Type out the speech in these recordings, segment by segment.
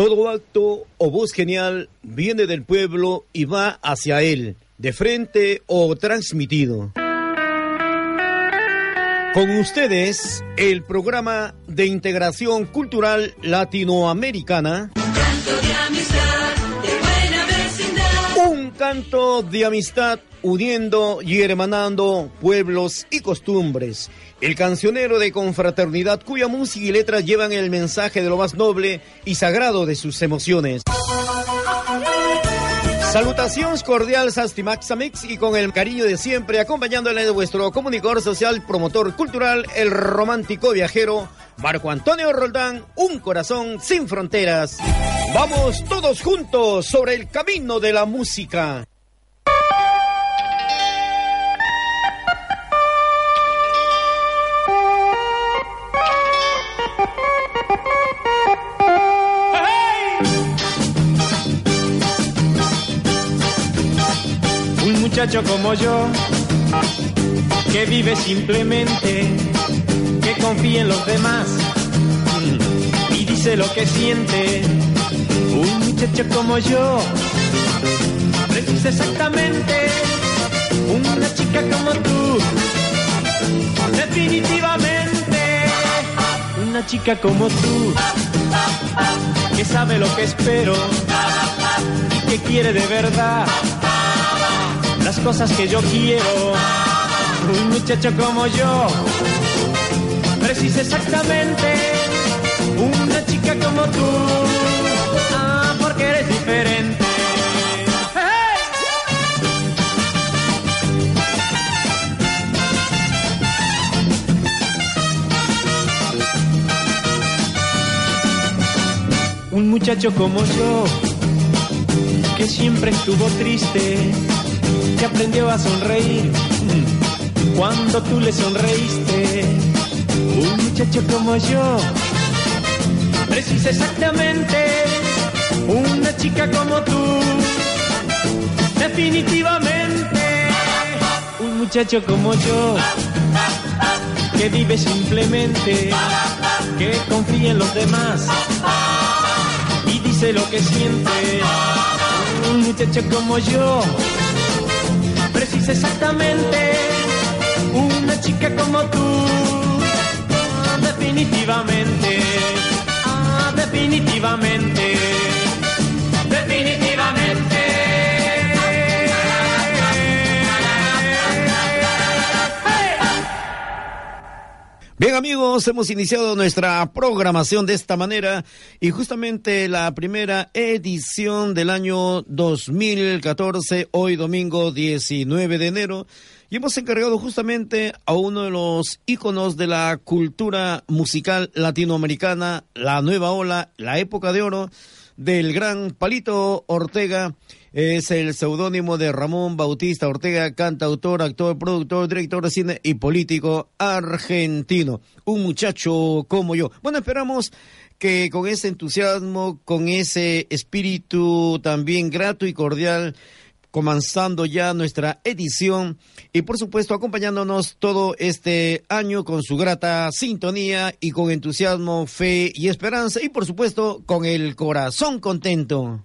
Todo acto o voz genial viene del pueblo y va hacia él, de frente o transmitido. Con ustedes, el programa de integración cultural latinoamericana. Un canto de amistad uniendo y hermanando pueblos y costumbres. El cancionero de confraternidad cuya música y letras llevan el mensaje de lo más noble y sagrado de sus emociones. Salutaciones cordiales Maxamix y con el cariño de siempre acompañándole de vuestro comunicador social, promotor cultural, el romántico viajero Marco Antonio Roldán, un corazón sin fronteras. Vamos todos juntos sobre el camino de la música. Muchacho como yo, que vive simplemente, que confía en los demás y dice lo que siente. Un muchacho como yo, precisa exactamente una chica como tú, definitivamente una chica como tú, que sabe lo que espero y que quiere de verdad las cosas que yo quiero. Un muchacho como yo precisa exactamente una chica como tú. Ah, porque eres diferente. Un muchacho como yo, que siempre estuvo triste que aprendió a sonreír cuando tú le sonreíste. Un muchacho como yo precisa exactamente una chica como tú. Definitivamente un muchacho como yo que vive simplemente, que confía en los demás y dice lo que siente. Un muchacho como yo exactamente una chica como tú. definitivamente, ah, definitivamente, definitivamente. Bien amigos, hemos iniciado nuestra programación de esta manera y justamente la primera edición del año 2014, hoy domingo 19 de enero, y hemos encargado justamente a uno de los íconos de la cultura musical latinoamericana, la nueva ola, la época de oro del gran Palito Ortega es el seudónimo de Ramón Bautista Ortega, cantautor, actor, productor, director de cine y político argentino. Un muchacho como yo. Bueno, esperamos que con ese entusiasmo, con ese espíritu también grato y cordial, comenzando ya nuestra edición y por supuesto acompañándonos todo este año con su grata sintonía y con entusiasmo, fe y esperanza y por supuesto con el corazón contento.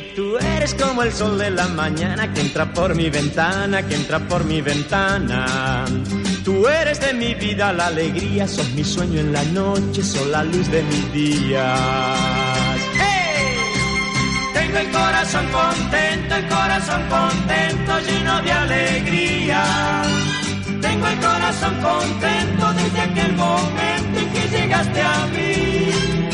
tú eres como el sol de la mañana que entra por mi ventana, que entra por mi ventana. Tú eres de mi vida la alegría, sos mi sueño en la noche, sos la luz de mis días. ¡Hey! Tengo el corazón contento, el corazón contento, lleno de alegría. Tengo el corazón contento desde aquel momento en que llegaste a mí.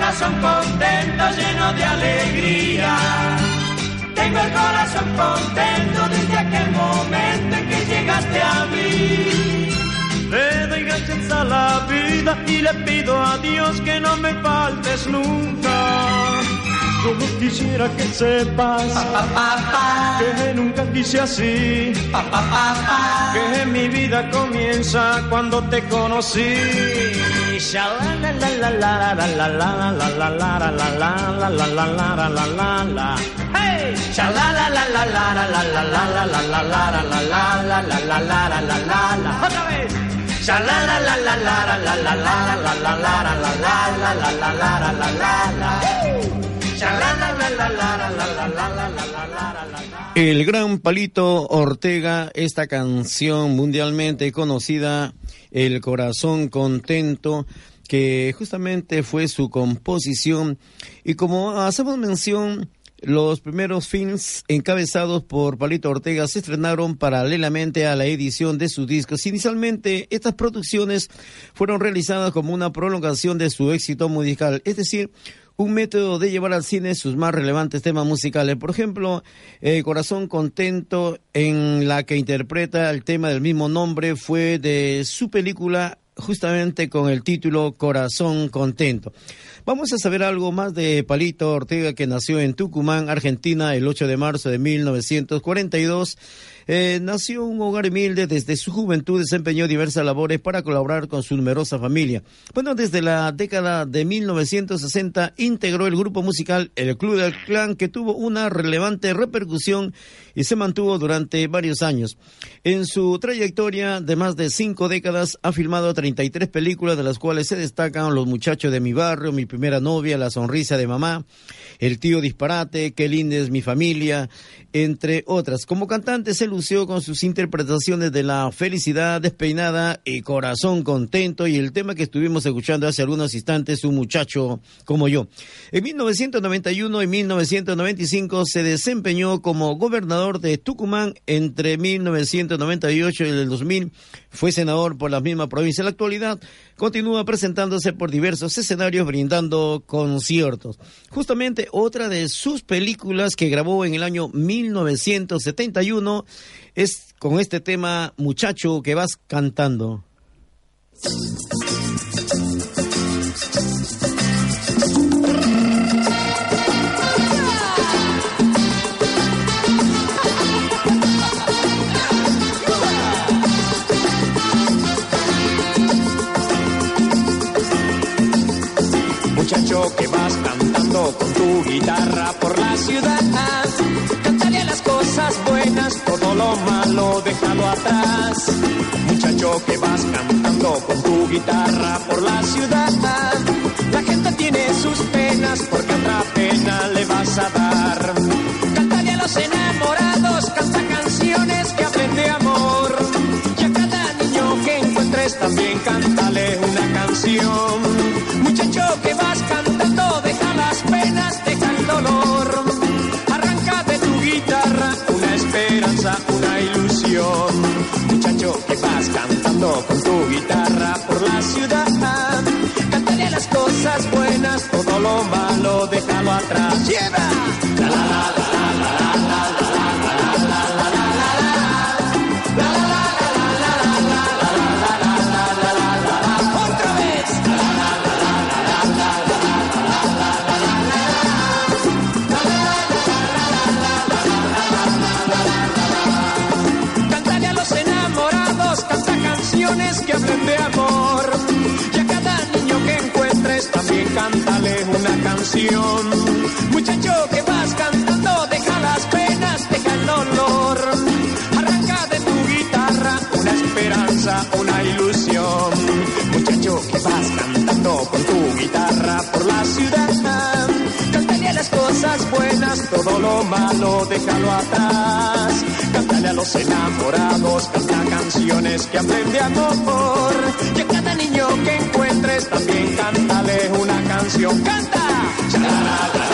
Corazón contento, lleno de alegría. Tengo el corazón contento desde aquel momento en que llegaste a mí. Le doy gracias a la vida y le pido a Dios que no me faltes nunca. Yo quisiera que sepas que nunca quise así, que mi vida comienza cuando te conocí. Otra vez. El gran Palito Ortega, esta canción mundialmente conocida, El corazón contento, que justamente fue su composición. Y como hacemos mención, los primeros films encabezados por Palito Ortega se estrenaron paralelamente a la edición de sus discos. Inicialmente, estas producciones fueron realizadas como una prolongación de su éxito musical, es decir, un método de llevar al cine sus más relevantes temas musicales. Por ejemplo, eh, Corazón Contento, en la que interpreta el tema del mismo nombre, fue de su película justamente con el título Corazón Contento. Vamos a saber algo más de Palito Ortega, que nació en Tucumán, Argentina, el 8 de marzo de 1942 eh, nació un hogar humilde, desde su juventud desempeñó diversas labores para colaborar con su numerosa familia. Bueno, desde la década de 1960 integró el grupo musical El Club del Clan, que tuvo una relevante repercusión y se mantuvo durante varios años. En su trayectoria de más de cinco décadas ha filmado 33 películas, de las cuales se destacan Los muchachos de mi barrio, Mi primera novia, La sonrisa de mamá, El tío disparate, Qué linda es mi familia, entre otras. Como cantante se lució con sus interpretaciones de La felicidad despeinada y Corazón contento y el tema que estuvimos escuchando hace algunos instantes, Un muchacho como yo. En 1991 y 1995 se desempeñó como gobernador de Tucumán entre 1998 y el 2000. Fue senador por la misma provincia. En la actualidad continúa presentándose por diversos escenarios brindando conciertos. Justamente otra de sus películas que grabó en el año 1971 es con este tema Muchacho que vas cantando. Muchacho que vas cantando con tu guitarra por la ciudad las cosas buenas, todo lo malo déjalo atrás. Muchacho que vas cantando con tu guitarra por la ciudad. La gente tiene sus penas porque otra pena le vas a dar. Cántale a los enamorados, canta canciones que hablen de amor. Y a cada niño que encuentres también cántale una canción. Ciudad. Cántale las cosas buenas, todo lo malo, déjalo atrás. Lleva. Malo, déjalo atrás. Cántale a los enamorados, canta canciones que hablen de amor. Y a cada niño que encuentres también cántale una canción. ¡Canta!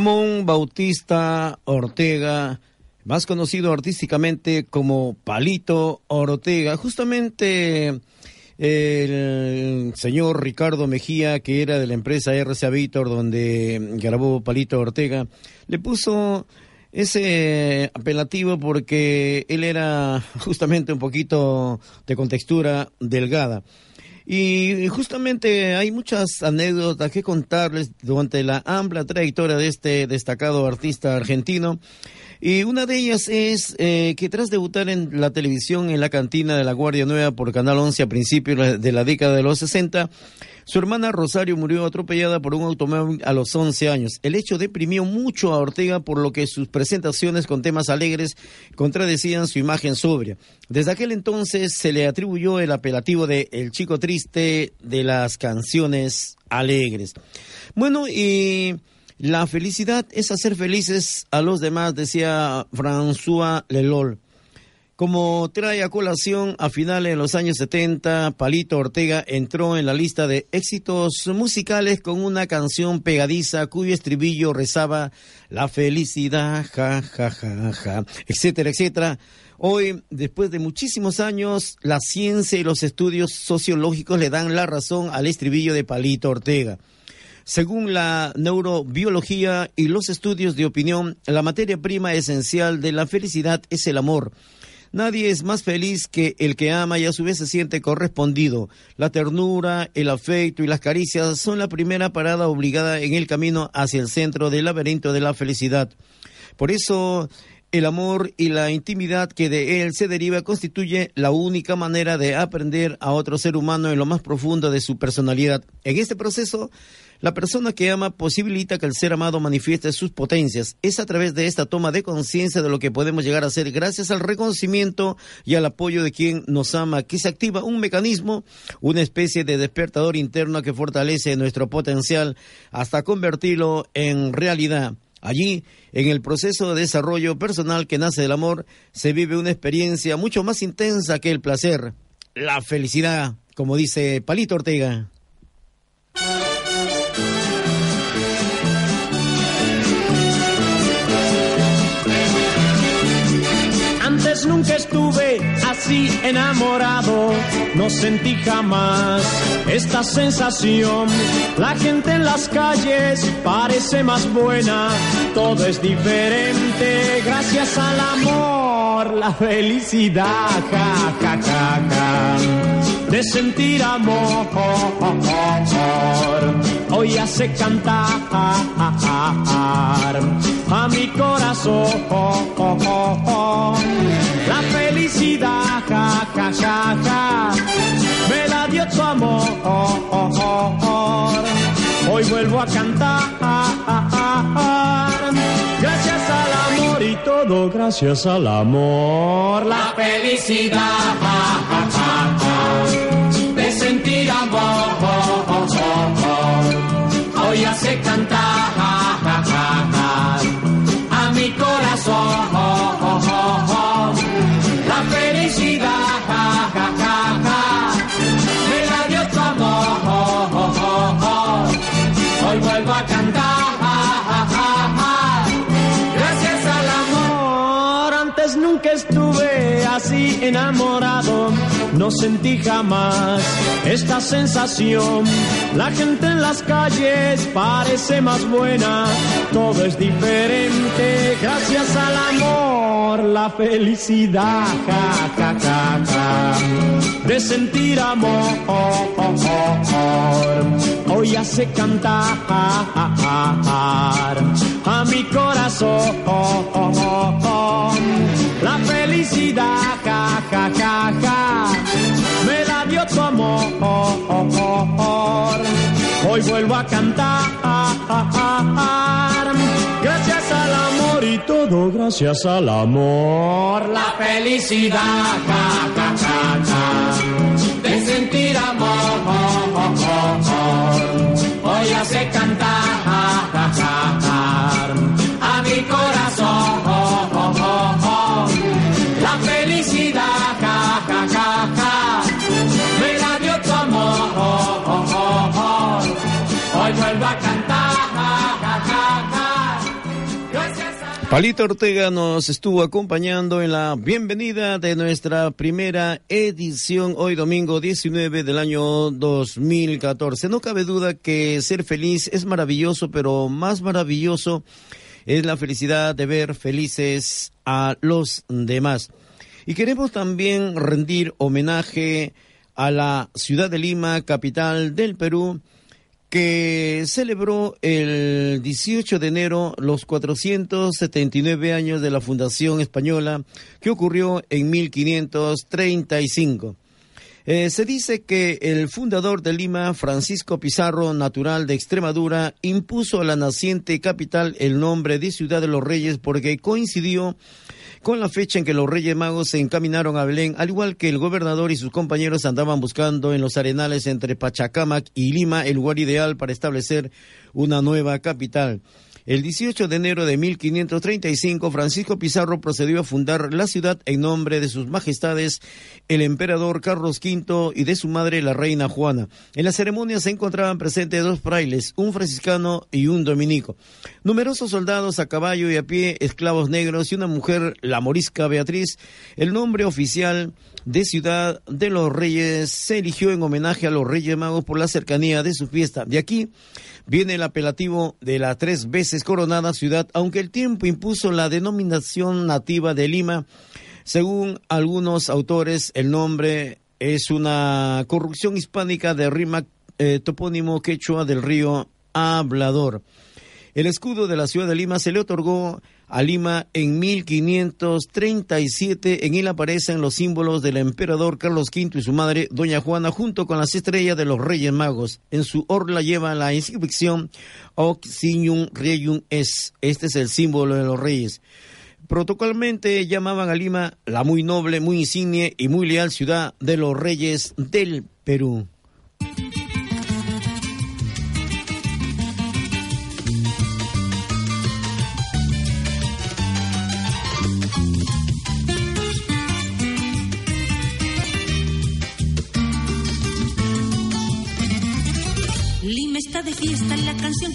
Ramón Bautista Ortega, más conocido artísticamente como Palito Ortega, justamente el señor Ricardo Mejía, que era de la empresa RCA Víctor, donde grabó Palito Ortega, le puso ese apelativo porque él era justamente un poquito de contextura delgada. Y justamente hay muchas anécdotas que contarles durante la amplia trayectoria de este destacado artista argentino. Y una de ellas es eh, que tras debutar en la televisión en la cantina de la Guardia Nueva por Canal 11 a principios de la década de los 60, su hermana Rosario murió atropellada por un automóvil a los 11 años. El hecho deprimió mucho a Ortega, por lo que sus presentaciones con temas alegres contradecían su imagen sobria. Desde aquel entonces se le atribuyó el apelativo de El chico triste de las canciones alegres. Bueno, y la felicidad es hacer felices a los demás, decía François Lelol. Como trae a colación, a finales de los años 70, Palito Ortega entró en la lista de éxitos musicales con una canción pegadiza cuyo estribillo rezaba la felicidad, ja, ja, ja, ja, etcétera, etcétera. Hoy, después de muchísimos años, la ciencia y los estudios sociológicos le dan la razón al estribillo de Palito Ortega. Según la neurobiología y los estudios de opinión, la materia prima esencial de la felicidad es el amor. Nadie es más feliz que el que ama y a su vez se siente correspondido. La ternura, el afecto y las caricias son la primera parada obligada en el camino hacia el centro del laberinto de la felicidad. Por eso, el amor y la intimidad que de él se deriva constituye la única manera de aprender a otro ser humano en lo más profundo de su personalidad. En este proceso, la persona que ama posibilita que el ser amado manifieste sus potencias. Es a través de esta toma de conciencia de lo que podemos llegar a ser gracias al reconocimiento y al apoyo de quien nos ama que se activa un mecanismo, una especie de despertador interno que fortalece nuestro potencial hasta convertirlo en realidad. Allí, en el proceso de desarrollo personal que nace del amor, se vive una experiencia mucho más intensa que el placer, la felicidad, como dice Palito Ortega. Enamorado, no sentí jamás esta sensación. La gente en las calles parece más buena, todo es diferente gracias al amor, la felicidad, ja, ja, ja, ja, de sentir amor. Hoy hace cantar a mi corazón la a cantar, gracias al amor y todo gracias al amor. La felicidad, sentí jamás esta sensación. La gente en las calles parece más buena, todo es diferente gracias al amor, la felicidad, ja, de sentir amor. Hoy hace cantar a mi corazón la felicidad, ja, ja, ja, ja, Hoy vuelvo a cantar, gracias al amor y todo gracias al amor. La felicidad, ja, ja, ja, ja, de sentir amor. Hoy hace cantar Palito Ortega nos estuvo acompañando en la bienvenida de nuestra primera edición hoy domingo 19 del año 2014. No cabe duda que ser feliz es maravilloso, pero más maravilloso es la felicidad de ver felices a los demás. Y queremos también rendir homenaje a la ciudad de Lima, capital del Perú, que celebró el 18 de enero los 479 años de la Fundación Española que ocurrió en 1535. Eh, se dice que el fundador de Lima, Francisco Pizarro, natural de Extremadura, impuso a la naciente capital el nombre de Ciudad de los Reyes porque coincidió con la fecha en que los Reyes Magos se encaminaron a Belén, al igual que el gobernador y sus compañeros andaban buscando en los arenales entre Pachacamac y Lima el lugar ideal para establecer una nueva capital. El 18 de enero de 1535, Francisco Pizarro procedió a fundar la ciudad en nombre de sus majestades el emperador Carlos V y de su madre la reina Juana. En la ceremonia se encontraban presentes dos frailes, un franciscano y un dominico. Numerosos soldados a caballo y a pie, esclavos negros y una mujer, la morisca Beatriz. El nombre oficial de Ciudad de los Reyes se eligió en homenaje a los Reyes Magos por la cercanía de su fiesta. De aquí viene el apelativo de la tres veces coronada ciudad, aunque el tiempo impuso la denominación nativa de Lima. Según algunos autores, el nombre es una corrupción hispánica de rima eh, topónimo quechua del río Hablador. El escudo de la ciudad de Lima se le otorgó a Lima en 1537. En él aparecen los símbolos del emperador Carlos V y su madre, Doña Juana, junto con las estrellas de los Reyes Magos. En su orla lleva la inscripción Oxinium Reium Es. Este es el símbolo de los Reyes. Protocolmente llamaban a Lima la muy noble, muy insigne y muy leal ciudad de los Reyes del Perú.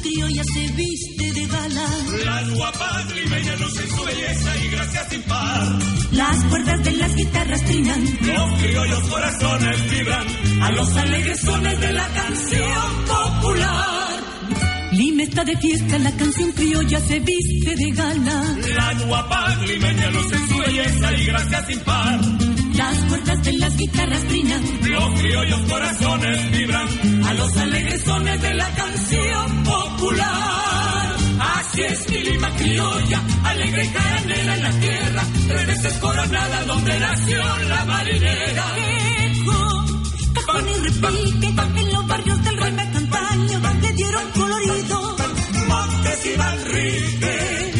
Criolla se viste de gala. Las guapas limeñas lucen su belleza y gracia sin par. Las cuerdas de las guitarras trinan. Los criollos corazones vibran a los alegres sones de la canción popular. Lima está de fiesta, la canción criolla se viste de gala. Las guapas limeñas lucen su belleza y gracia sin par. Las cuerdas de las guitarras brinan. Los criollos corazones vibran. A los alegres sones de la canción popular. Así es mi Lima criolla, alegre y caranera en la tierra. Tres veces coronada donde nació la marinera. Eco, cajón y repique. En los barrios del Rey Campaño le dieron colorido. Montes y Manrique.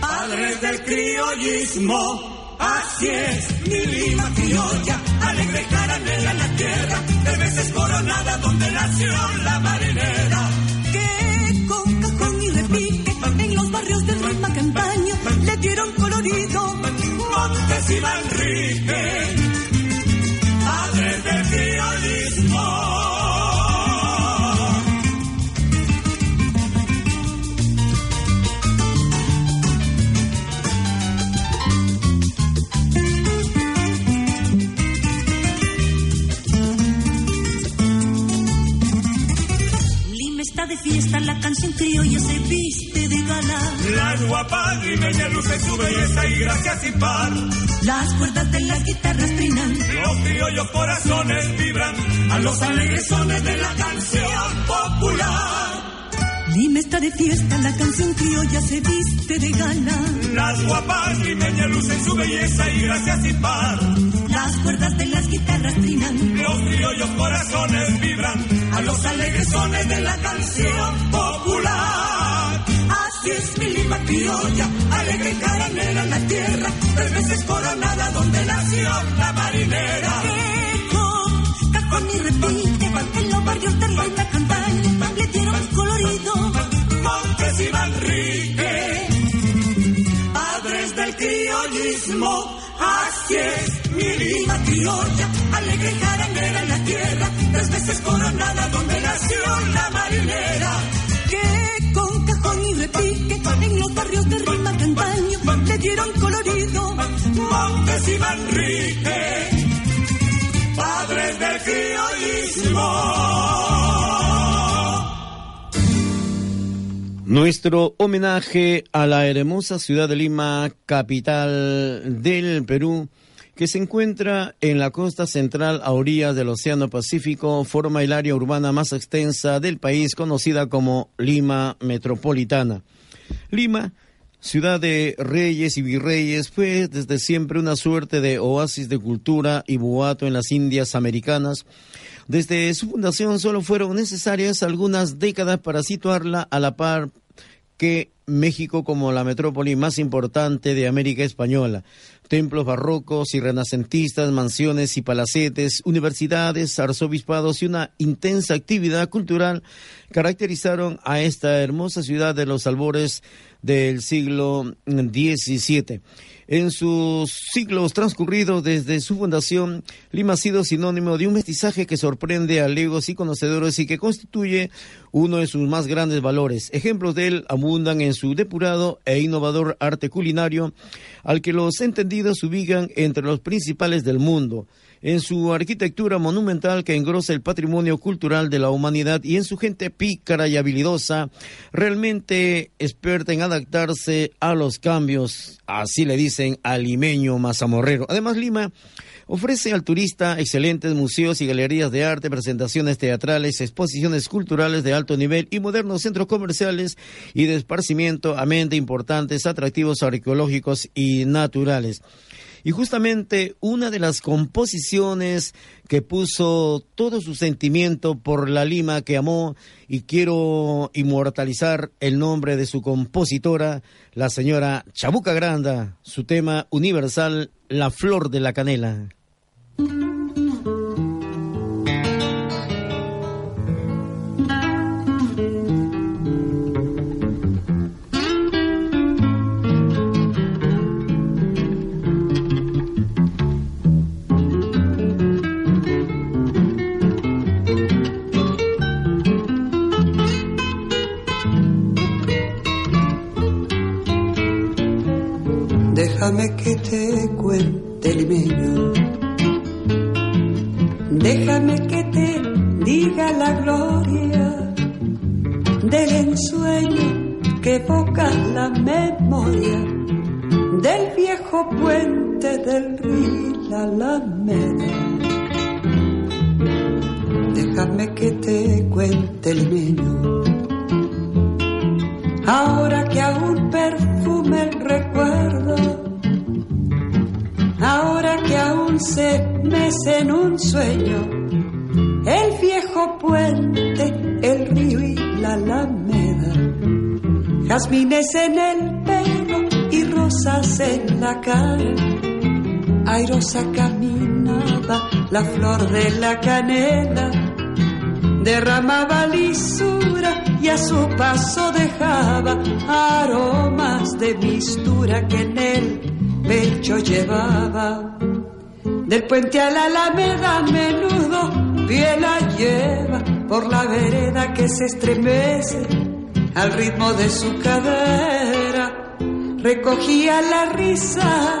Padres del criollismo. Así es, mi Lima criolla, alegre caramela en la tierra, de veces coronada donde nació la marinera. Que con cajón y repique, en los barrios del Rey Campaña, le dieron colorido. Montes y Manrique, canción criolla se viste de gala. Las guapas limeñas lucen su belleza y gracias y par. Las cuerdas de las guitarras trinan. Los criollos corazones vibran a los alegres sones de la canción popular. Lima está de fiesta, la canción criolla se viste de gala. Las guapas limeñas lucen su belleza y gracias y par. Las cuerdas de las guitarras trinan. Los criollos corazones vibran los alegres sones de la canción popular. Así es mi Lima criolla, alegre y caranera la tierra, tres veces coronada donde nació la marinera. Eco, cajón y repite, en los barrios de la campaña, le dieron colorido. Montes y Manrique, padres del criollismo, así es Lima criolla, alegre y caranera en la tierra, tres veces coronada donde nació la marinera. Que con cajón y repique, en los barrios de rima campaña, le dieron colorido. Montes y Manrique, padres del criollismo. Nuestro homenaje a la hermosa ciudad de Lima, capital del Perú, que se encuentra en la costa central a orillas del Océano Pacífico, forma el área urbana más extensa del país, conocida como Lima Metropolitana. Lima, ciudad de reyes y virreyes, fue desde siempre una suerte de oasis de cultura y boato en las Indias americanas. Desde su fundación solo fueron necesarias algunas décadas para situarla a la par que México como la metrópoli más importante de América Española. Templos barrocos y renacentistas, mansiones y palacetes, universidades, arzobispados y una intensa actividad cultural caracterizaron a esta hermosa ciudad de los albores del siglo XVII. En sus siglos transcurridos desde su fundación, Lima ha sido sinónimo de un mestizaje que sorprende a legos y conocedores y que constituye uno de sus más grandes valores. Ejemplos de él abundan en su depurado e innovador arte culinario, al que los entendidos ubican entre los principales del mundo en su arquitectura monumental que engrosa el patrimonio cultural de la humanidad y en su gente pícara y habilidosa, realmente experta en adaptarse a los cambios, así le dicen al limeño mazamorrero. Además, Lima ofrece al turista excelentes museos y galerías de arte, presentaciones teatrales, exposiciones culturales de alto nivel y modernos centros comerciales y de esparcimiento, mente importantes, atractivos arqueológicos y naturales. Y justamente una de las composiciones que puso todo su sentimiento por la Lima que amó y quiero inmortalizar el nombre de su compositora, la señora Chabuca Granda, su tema universal, La Flor de la Canela. Caminaba la flor de la canela, derramaba lisura y a su paso dejaba aromas de mistura que en él pecho llevaba. Del puente a la alameda menudo pie la lleva por la vereda que se estremece al ritmo de su cadera. Recogía la risa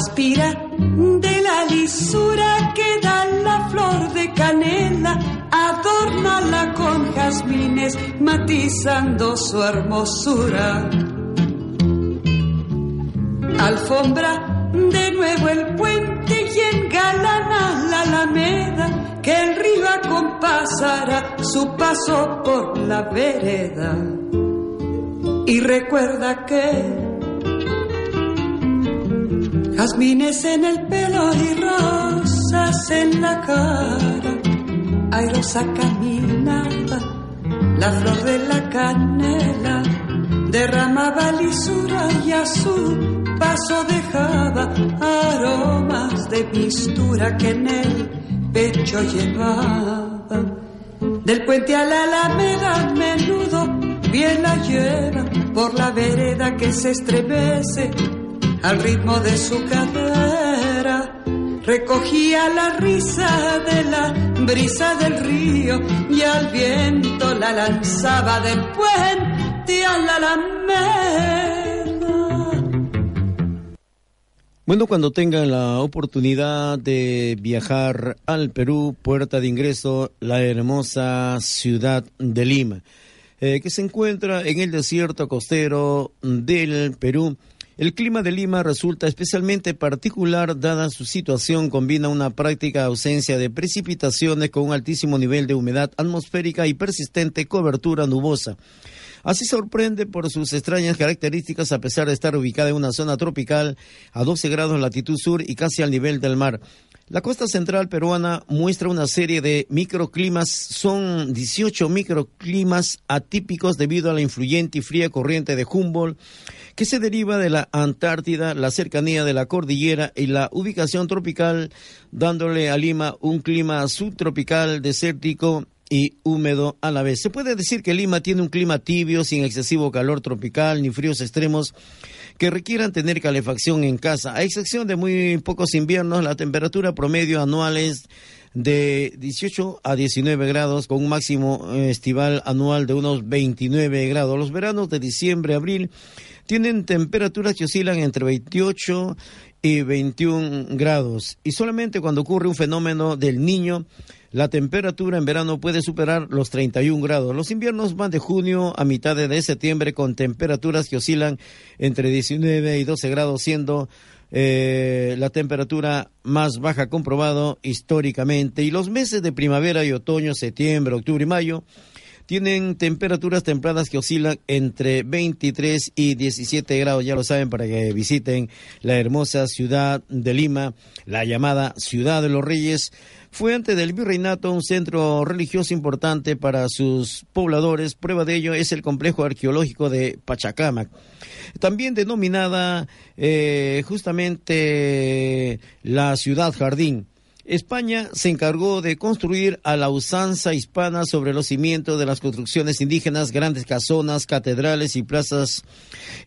Aspira de la lisura que da la flor de canela, adórnala con jazmines, matizando su hermosura. Alfombra de nuevo el puente y engalana la alameda, que el río acompasará su paso por la vereda. Y recuerda que Jazmines en el pelo y rosas en la cara, airosa caminaba, la flor de la canela derramaba lisura y a su paso dejaba aromas de mistura que en el pecho llevaba. Del puente a la alameda menudo bien la lleva por la vereda que se estremece al ritmo de su cadera. Recogía la risa de la brisa del río y al viento la lanzaba del puente a la alameda. Bueno, cuando tengan la oportunidad de viajar al Perú, puerta de ingreso, la hermosa ciudad de Lima, eh, que se encuentra en el desierto costero del Perú el clima de Lima resulta especialmente particular dada su situación, combina una práctica ausencia de precipitaciones con un altísimo nivel de humedad atmosférica y persistente cobertura nubosa. Así sorprende por sus extrañas características a pesar de estar ubicada en una zona tropical a 12 grados latitud sur y casi al nivel del mar. La costa central peruana muestra una serie de microclimas, son 18 microclimas atípicos debido a la influyente y fría corriente de Humboldt que se deriva de la Antártida, la cercanía de la cordillera y la ubicación tropical, dándole a Lima un clima subtropical desértico y húmedo a la vez. Se puede decir que Lima tiene un clima tibio, sin excesivo calor tropical ni fríos extremos que requieran tener calefacción en casa. A excepción de muy pocos inviernos, la temperatura promedio anual es de 18 a 19 grados, con un máximo eh, estival anual de unos 29 grados. Los veranos de diciembre, abril tienen temperaturas que oscilan entre 28 y 21 grados. Y solamente cuando ocurre un fenómeno del niño, la temperatura en verano puede superar los 31 grados. Los inviernos van de junio a mitad de septiembre con temperaturas que oscilan entre 19 y 12 grados, siendo eh, la temperatura más baja comprobado históricamente. Y los meses de primavera y otoño, septiembre, octubre y mayo, tienen temperaturas templadas que oscilan entre 23 y 17 grados, ya lo saben, para que visiten la hermosa ciudad de Lima, la llamada Ciudad de los Reyes. Fue antes del virreinato un centro religioso importante para sus pobladores. Prueba de ello es el complejo arqueológico de Pachacamac, también denominada eh, justamente la ciudad jardín. España se encargó de construir a la usanza hispana sobre los cimientos de las construcciones indígenas, grandes casonas, catedrales y plazas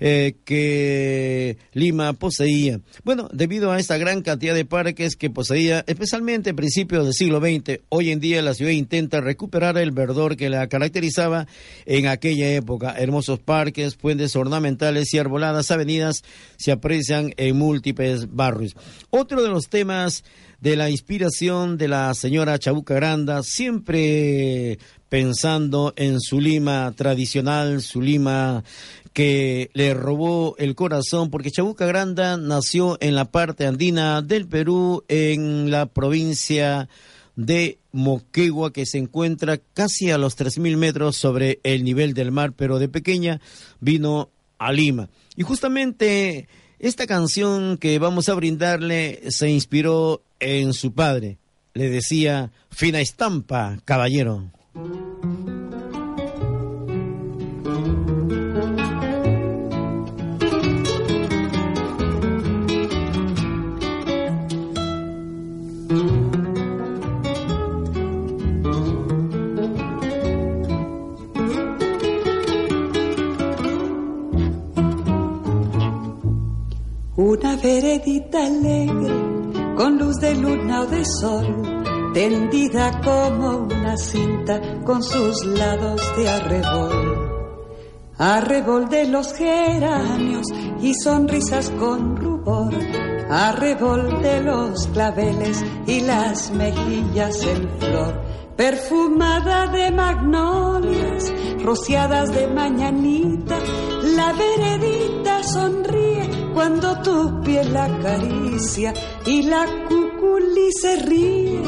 eh, que Lima poseía. Bueno, debido a esta gran cantidad de parques que poseía, especialmente a principios del siglo XX, hoy en día la ciudad intenta recuperar el verdor que la caracterizaba en aquella época. Hermosos parques, puentes ornamentales y arboladas avenidas se aprecian en múltiples barrios. Otro de los temas de la inspiración de la señora Chabuca Granda, siempre pensando en su Lima tradicional, su Lima que le robó el corazón, porque Chabuca Granda nació en la parte andina del Perú, en la provincia de Moquegua, que se encuentra casi a los 3.000 metros sobre el nivel del mar, pero de pequeña vino a Lima. Y justamente esta canción que vamos a brindarle se inspiró en su padre. Le decía, fina estampa, caballero. Una veredita alegre, con luz de luna o de sol, tendida como una cinta con sus lados de arrebol. Arrebol de los geranios y sonrisas con rubor, arrebol de los claveles y las mejillas en flor, perfumada de magnolias, rociadas de mañanita, la veredita sonríe cuando tu piel la acaricia y la cuculi se ríe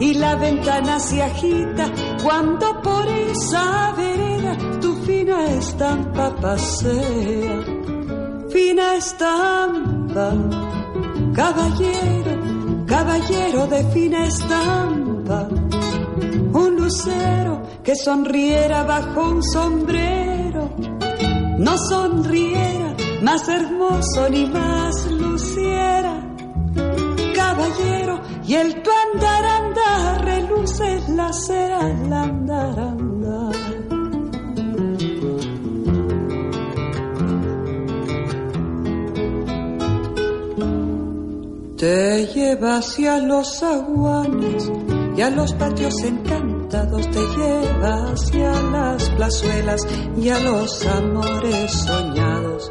y la ventana se agita cuando por esa vereda tu fina estampa pasea. Fina estampa, caballero, caballero de fina estampa, un lucero que sonriera bajo un sombrero, no sonriera más hermoso ni más luciera, caballero, y el tu andar andar reluce la cera al andar andar. Te lleva hacia los aguanes y a los patios encantados, te lleva hacia las plazuelas y a los amores soñados.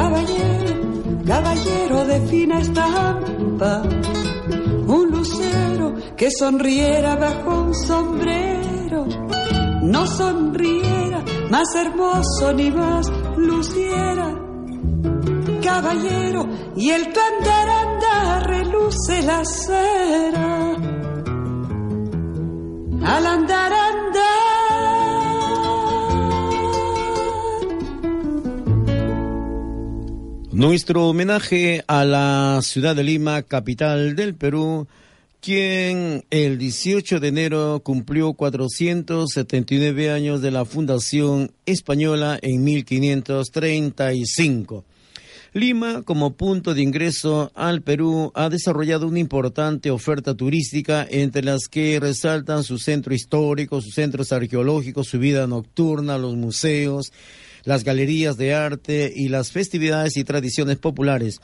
caballero, caballero de fina estampa. Un lucero que sonriera bajo un sombrero, no sonriera más hermoso ni más luciera caballero y el andar reluce la cera. Al andar Nuestro homenaje a la ciudad de Lima, capital del Perú, quien el 18 de enero cumplió 479 años de la fundación española en 1535. Lima, como punto de ingreso al Perú, ha desarrollado una importante oferta turística, entre las que resaltan su centro histórico, sus centros arqueológicos, su vida nocturna, los museos, las galerías de arte y las festividades y tradiciones populares.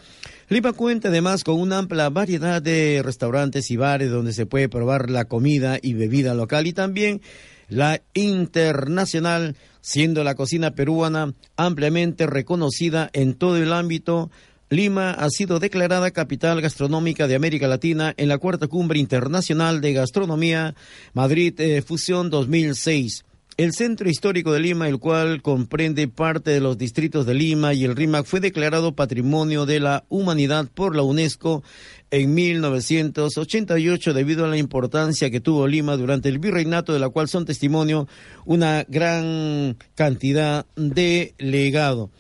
Lima cuenta además con una amplia variedad de restaurantes y bares donde se puede probar la comida y bebida local y también la internacional, siendo la cocina peruana ampliamente reconocida en todo el ámbito. Lima ha sido declarada capital gastronómica de América Latina en la cuarta cumbre internacional de gastronomía Madrid eh, Fusión 2006. El centro histórico de Lima, el cual comprende parte de los distritos de Lima y el RIMAC, fue declarado Patrimonio de la Humanidad por la UNESCO en 1988 debido a la importancia que tuvo Lima durante el virreinato, de la cual son testimonio una gran cantidad de legado.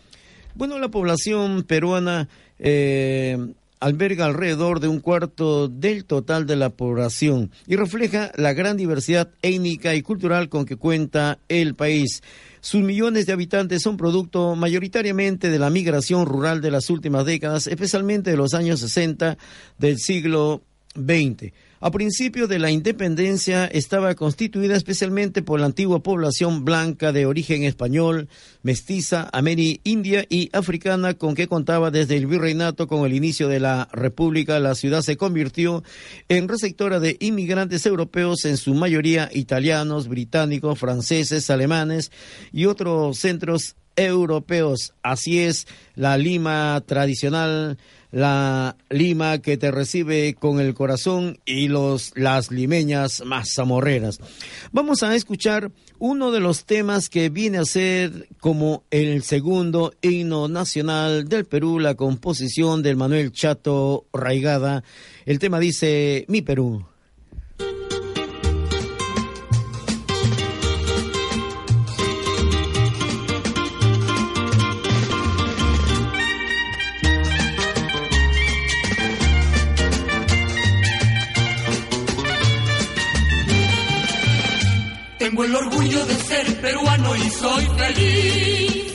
Bueno, la población peruana eh, alberga alrededor de un cuarto del total de la población y refleja la gran diversidad étnica y cultural con que cuenta el país. Sus millones de habitantes son producto mayoritariamente de la migración rural de las últimas décadas, especialmente de los años 60 del siglo XX. A principios de la independencia estaba constituida especialmente por la antigua población blanca de origen español, mestiza, india y africana con que contaba desde el virreinato con el inicio de la República. La ciudad se convirtió en receptora de inmigrantes europeos, en su mayoría italianos, británicos, franceses, alemanes y otros centros europeos. Así es la Lima tradicional la lima que te recibe con el corazón y los, las limeñas más zamorreras. Vamos a escuchar uno de los temas que viene a ser como el segundo himno nacional del Perú, la composición del Manuel Chato Raigada. El tema dice Mi Perú. El orgullo de ser peruano y soy feliz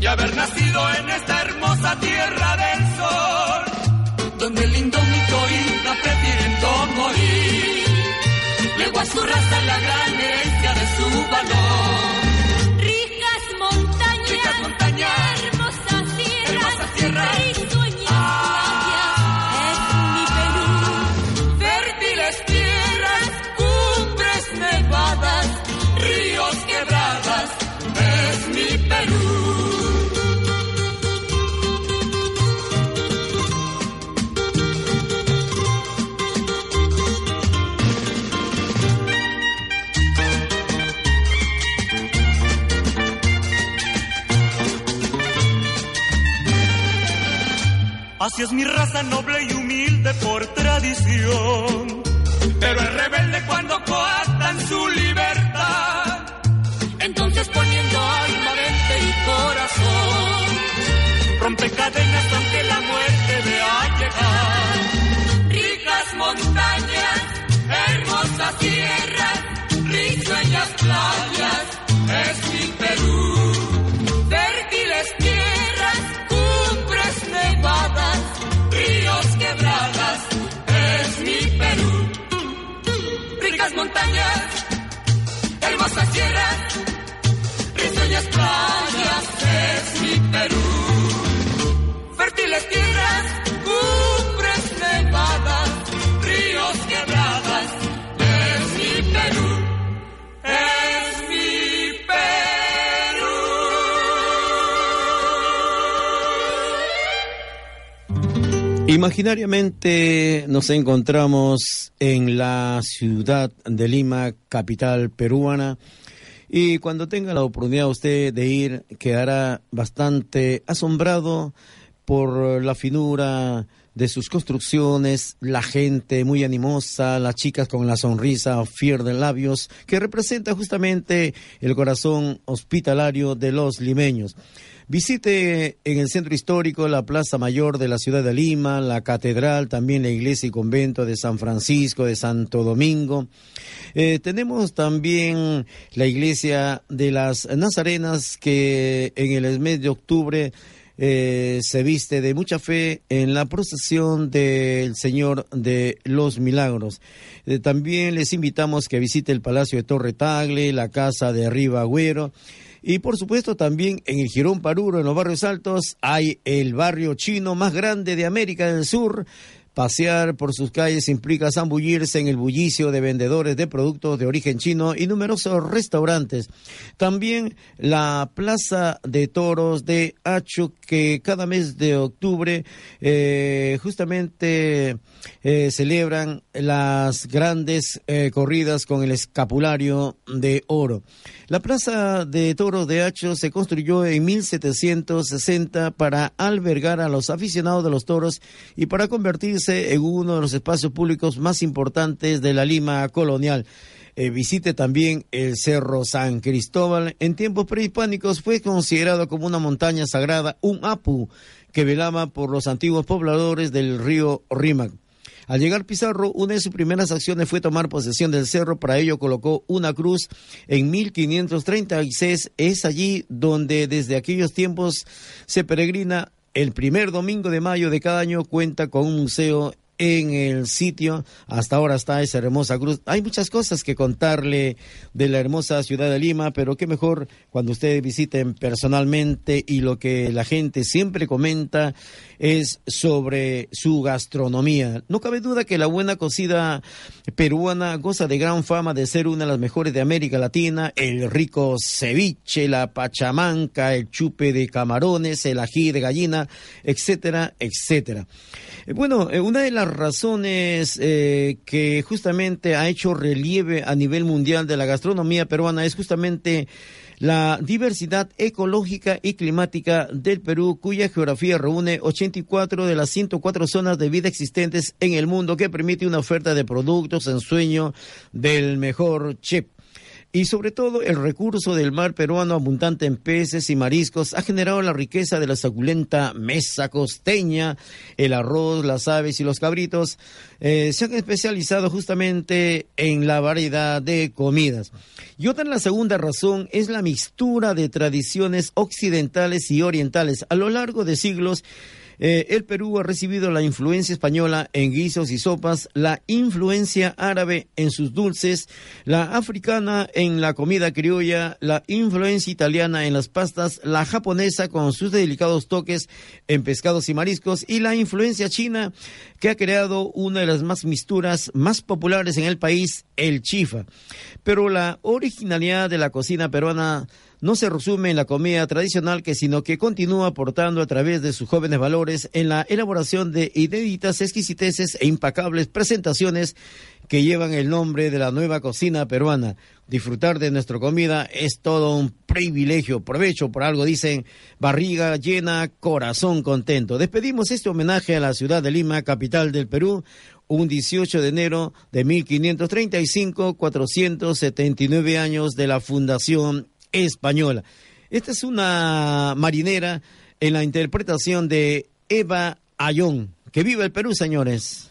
y haber nacido en esta hermosa tierra del sol, donde el indómito inca prefiriendo morir, legó a su raza la gran herencia de su valor. Así es mi raza noble y humilde por tradición. Pero es rebelde cuando coartan su libertad. Entonces poniendo alma, mente y corazón. Rompe cadenas aunque la muerte vea llegar. Ricas montañas, hermosas tierras, risueñas playas, es mi Perú. Playas, es mi Perú. Fértiles tierras, cumbres nevadas, ríos quebradas, es mi Perú. Es mi Perú. Imaginariamente nos encontramos en la ciudad de Lima, capital peruana, y cuando tenga la oportunidad usted de ir, quedará bastante asombrado por la finura de sus construcciones, la gente muy animosa, las chicas con la sonrisa fier de labios, que representa justamente el corazón hospitalario de los limeños. Visite en el centro histórico la Plaza Mayor de la ciudad de Lima, la catedral, también la iglesia y convento de San Francisco, de Santo Domingo. Eh, tenemos también la iglesia de las Nazarenas que en el mes de octubre eh, se viste de mucha fe en la procesión del Señor de los Milagros. Eh, también les invitamos que visite el Palacio de Torre Tagle, la Casa de Arriba Agüero. Y por supuesto también en el Girón Paruro, en los barrios altos, hay el barrio chino más grande de América del Sur. Pasear por sus calles implica zambullirse en el bullicio de vendedores de productos de origen chino y numerosos restaurantes. También la Plaza de Toros de Acho, que cada mes de octubre eh, justamente eh, celebran las grandes eh, corridas con el escapulario de oro. La Plaza de Toros de Acho se construyó en 1760 para albergar a los aficionados de los toros y para convertirse en uno de los espacios públicos más importantes de la Lima colonial. Eh, visite también el Cerro San Cristóbal. En tiempos prehispánicos fue considerado como una montaña sagrada, un apu que velaba por los antiguos pobladores del río Rímac. Al llegar Pizarro, una de sus primeras acciones fue tomar posesión del cerro. Para ello colocó una cruz en 1536. Es allí donde desde aquellos tiempos se peregrina. El primer domingo de mayo de cada año cuenta con un museo en el sitio. Hasta ahora está esa hermosa cruz. Hay muchas cosas que contarle de la hermosa ciudad de Lima, pero qué mejor cuando ustedes visiten personalmente y lo que la gente siempre comenta es sobre su gastronomía. No cabe duda que la buena cocida peruana goza de gran fama de ser una de las mejores de América Latina. El rico ceviche, la pachamanca, el chupe de camarones, el ají de gallina, etcétera, etcétera. Eh, Bueno, eh, una de las razones eh, que justamente ha hecho relieve a nivel mundial de la gastronomía peruana es justamente la diversidad ecológica y climática del Perú, cuya geografía reúne 84 de las 104 zonas de vida existentes en el mundo, que permite una oferta de productos en sueño del mejor chef. Y sobre todo el recurso del mar peruano abundante en peces y mariscos ha generado la riqueza de la suculenta mesa costeña, el arroz, las aves y los cabritos. Eh, se han especializado justamente en la variedad de comidas. Y otra la segunda razón es la mixtura de tradiciones occidentales y orientales. A lo largo de siglos, eh, el Perú ha recibido la influencia española en guisos y sopas, la influencia árabe en sus dulces, la africana en la comida criolla, la influencia italiana en las pastas, la japonesa con sus delicados toques en pescados y mariscos y la influencia china que ha creado una de las más misturas más populares en el país, el chifa. Pero la originalidad de la cocina peruana no se resume en la comida tradicional, que sino que continúa aportando a través de sus jóvenes valores en la elaboración de inéditas exquisiteces e impacables presentaciones que llevan el nombre de la nueva cocina peruana. Disfrutar de nuestra comida es todo un privilegio. Provecho, por algo dicen, barriga llena, corazón contento. Despedimos este homenaje a la ciudad de Lima, capital del Perú, un 18 de enero de 1535, 479 años de la fundación española. Esta es una marinera en la interpretación de Eva Ayón. Que viva el Perú, señores.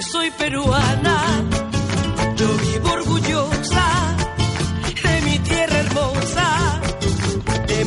Soy peruana. Yo vivo orgullosa de mi tierra hermosa, de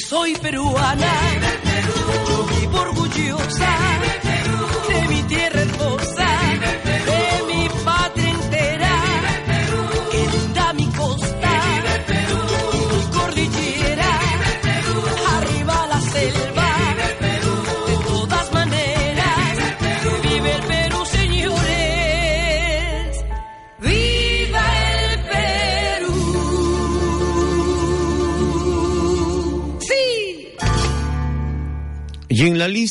soy peruana. Yo vivo orgullosa de mi tierra hermosa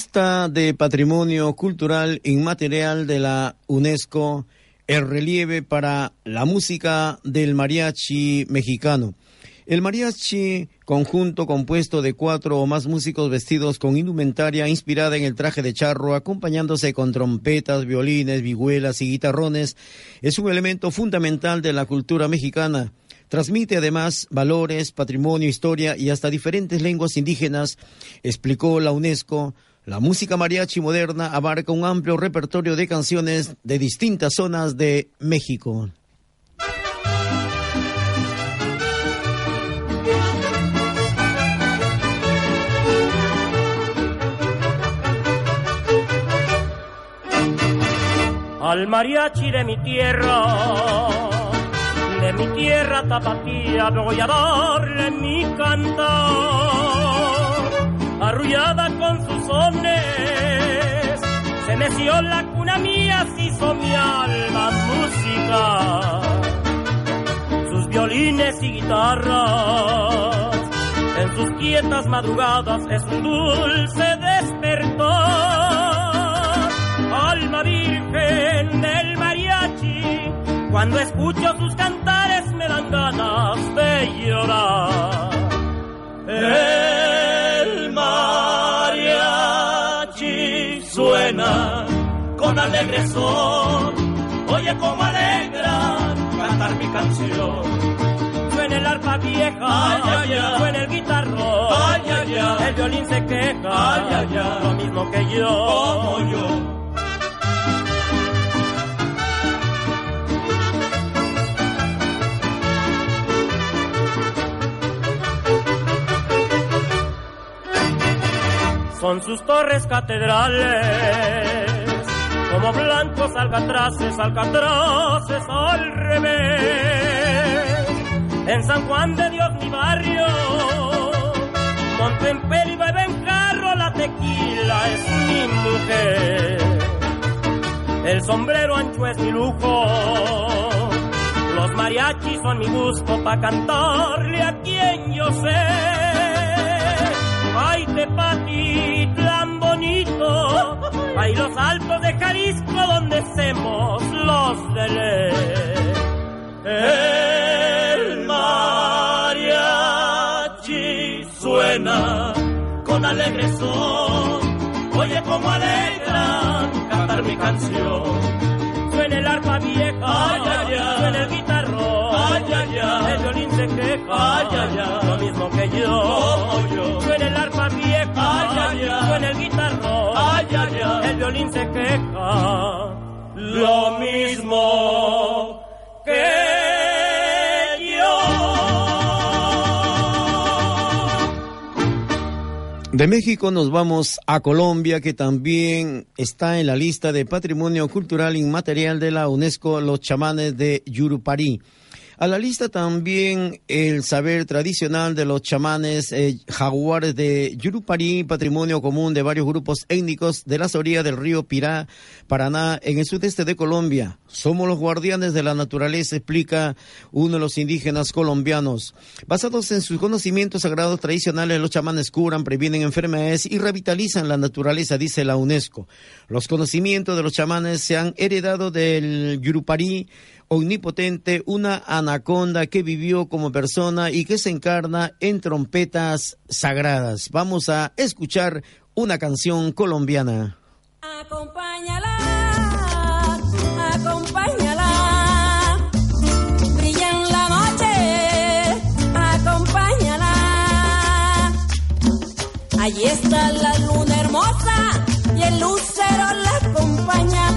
lista de patrimonio cultural inmaterial de la UNESCO, el relieve para la música del mariachi mexicano. El mariachi, conjunto compuesto de cuatro o más músicos vestidos con indumentaria inspirada en el traje de charro, acompañándose con trompetas, violines, vihuelas y guitarrones, es un elemento fundamental de la cultura mexicana. Transmite además valores, patrimonio, historia y hasta diferentes lenguas indígenas, explicó la UNESCO. La música mariachi moderna abarca un amplio repertorio de canciones de distintas zonas de México. Al mariachi de mi tierra, de mi tierra tapatía, voy a darle mi cantar. Arrullada con sus sones, se meció la cuna mía, se hizo mi alma música. Sus violines y guitarras, en sus quietas madrugadas es un dulce despertar. Alma virgen del mariachi, cuando escucho sus cantares me dan ganas de llorar. El con alegre son, oye como alegra cantar mi canción. Suena el arpa vieja, ay, ay, suena el guitarro, ay, el violín se queja, lo mismo que yo, como yo. son sus torres catedrales, como blancos alcatraces, alcatraces al revés. En San Juan de Dios, mi barrio, monto en pelo y bebe en carro, la tequila es mi mujer. El sombrero ancho es mi lujo, los mariachis son mi gusto pa' cantarle a quien yo sé. Ay, Tepatitlán hay los altos de Jalisco donde hacemos los de ley. El mariachi suena con alegre son, oye como alegran cantar mi canción. Suena el arpa vieja, ay, ay, ay. suena el guitarro, ay, ay, ay. el violín se queja, ay, ay, ay. lo mismo que yo, como yo. Suena el arpa vieja, ay, ay, ay. suena el el se queja, lo mismo que yo. De México nos vamos a Colombia, que también está en la lista de Patrimonio Cultural Inmaterial de la UNESCO, los chamanes de Yurupari. A la lista también el saber tradicional de los chamanes eh, jaguares de Yurupari, patrimonio común de varios grupos étnicos de las orillas del río Pirá, Paraná, en el sudeste de Colombia. Somos los guardianes de la naturaleza, explica uno de los indígenas colombianos. Basados en sus conocimientos sagrados tradicionales, los chamanes curan, previenen enfermedades y revitalizan la naturaleza, dice la UNESCO. Los conocimientos de los chamanes se han heredado del Yurupari, omnipotente, una anaconda que vivió como persona y que se encarna en trompetas sagradas. Vamos a escuchar una canción colombiana. Acompáñala, acompáñala, brilla en la noche, acompáñala. Allí está la luna hermosa y el lucero la acompaña,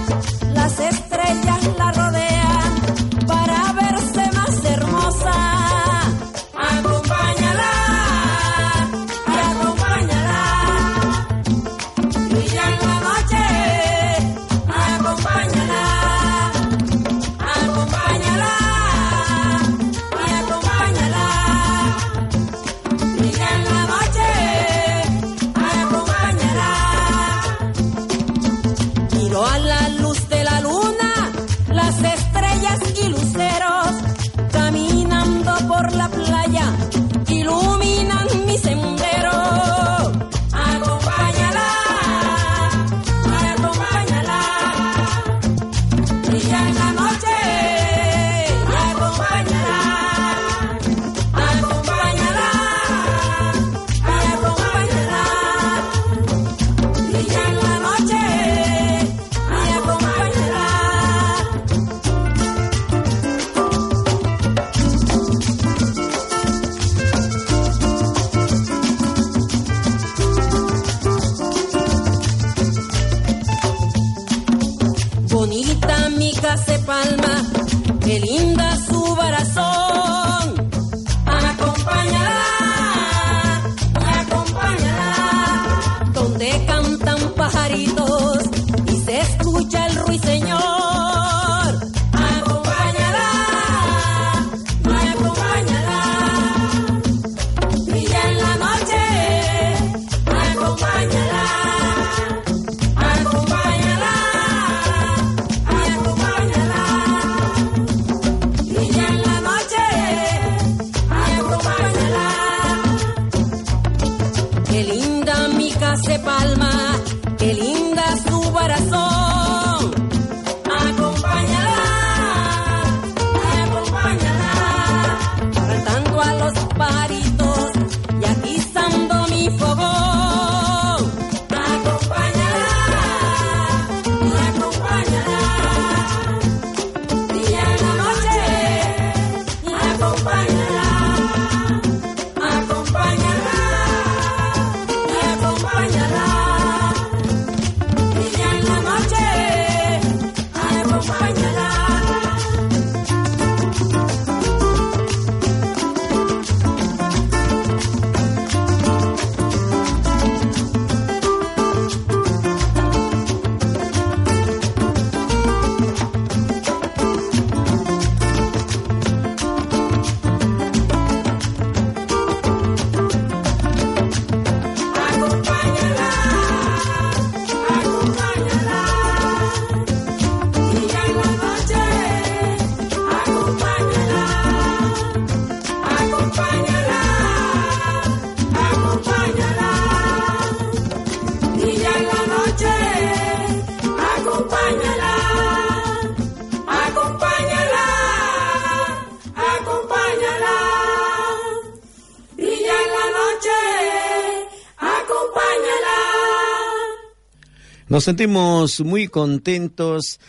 Nos sentimos muy contentos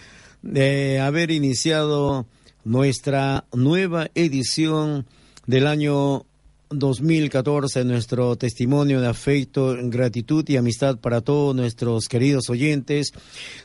de haber iniciado nuestra nueva edición del año 2014, nuestro testimonio de afecto, gratitud y amistad para todos nuestros queridos oyentes.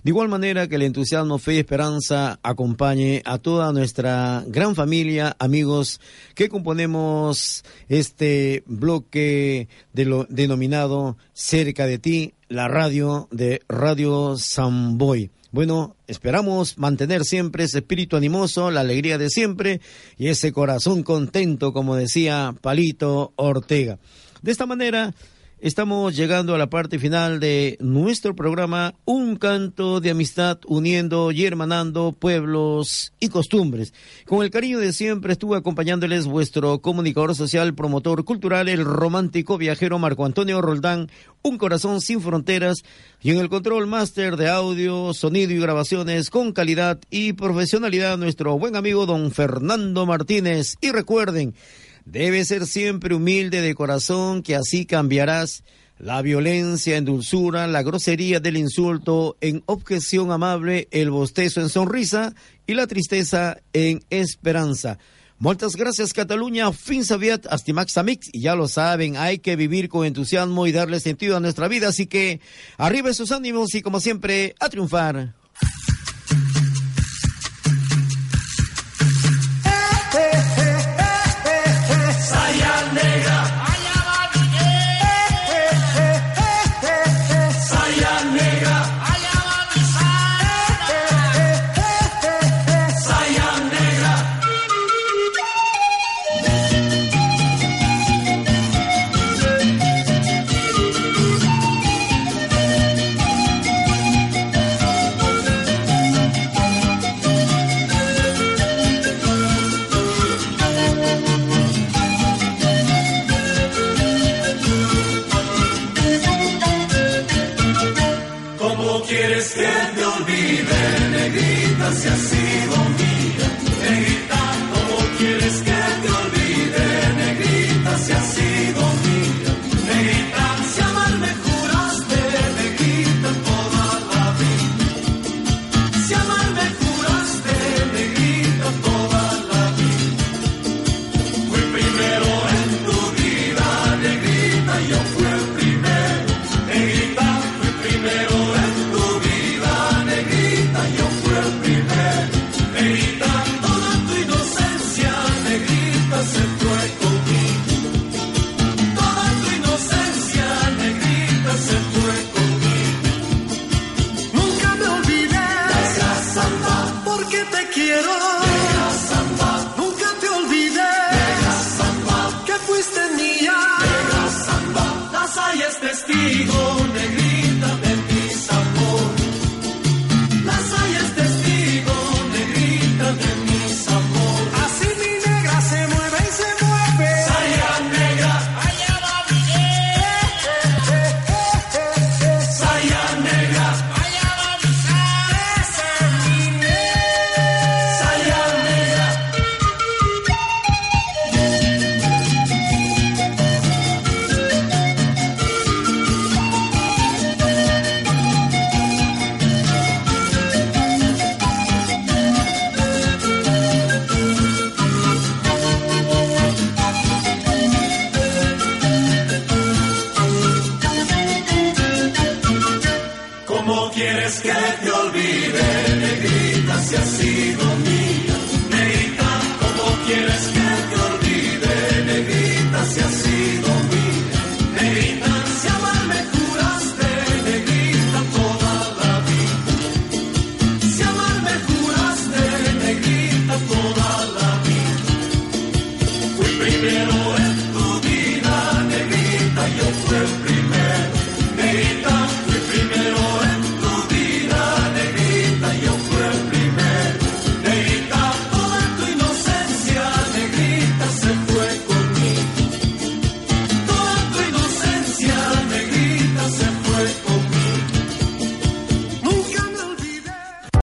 De igual manera que el entusiasmo, fe y esperanza acompañe a toda nuestra gran familia, amigos que componemos este bloque de lo denominado Cerca de ti, la radio de Radio Samboy. Bueno, esperamos mantener siempre ese espíritu animoso, la alegría de siempre y ese corazón contento, como decía Palito Ortega. De esta manera, estamos llegando a la parte final de nuestro programa Un canto de amistad uniendo y hermanando pueblos y costumbres. Con el cariño de siempre estuve acompañándoles vuestro comunicador social, promotor cultural, el romántico viajero Marco Antonio Roldán, un corazón sin fronteras y en el control máster de audio, sonido y grabaciones con calidad y profesionalidad nuestro buen amigo don Fernando Martínez. Y recuerden, Debe ser siempre humilde de corazón, que así cambiarás la violencia en dulzura, la grosería del insulto en objeción amable, el bostezo en sonrisa y la tristeza en esperanza. Muchas gracias Cataluña, fin sabiat, astimax amix, y ya lo saben, hay que vivir con entusiasmo y darle sentido a nuestra vida, así que arriba sus ánimos y como siempre, a triunfar. Quiero.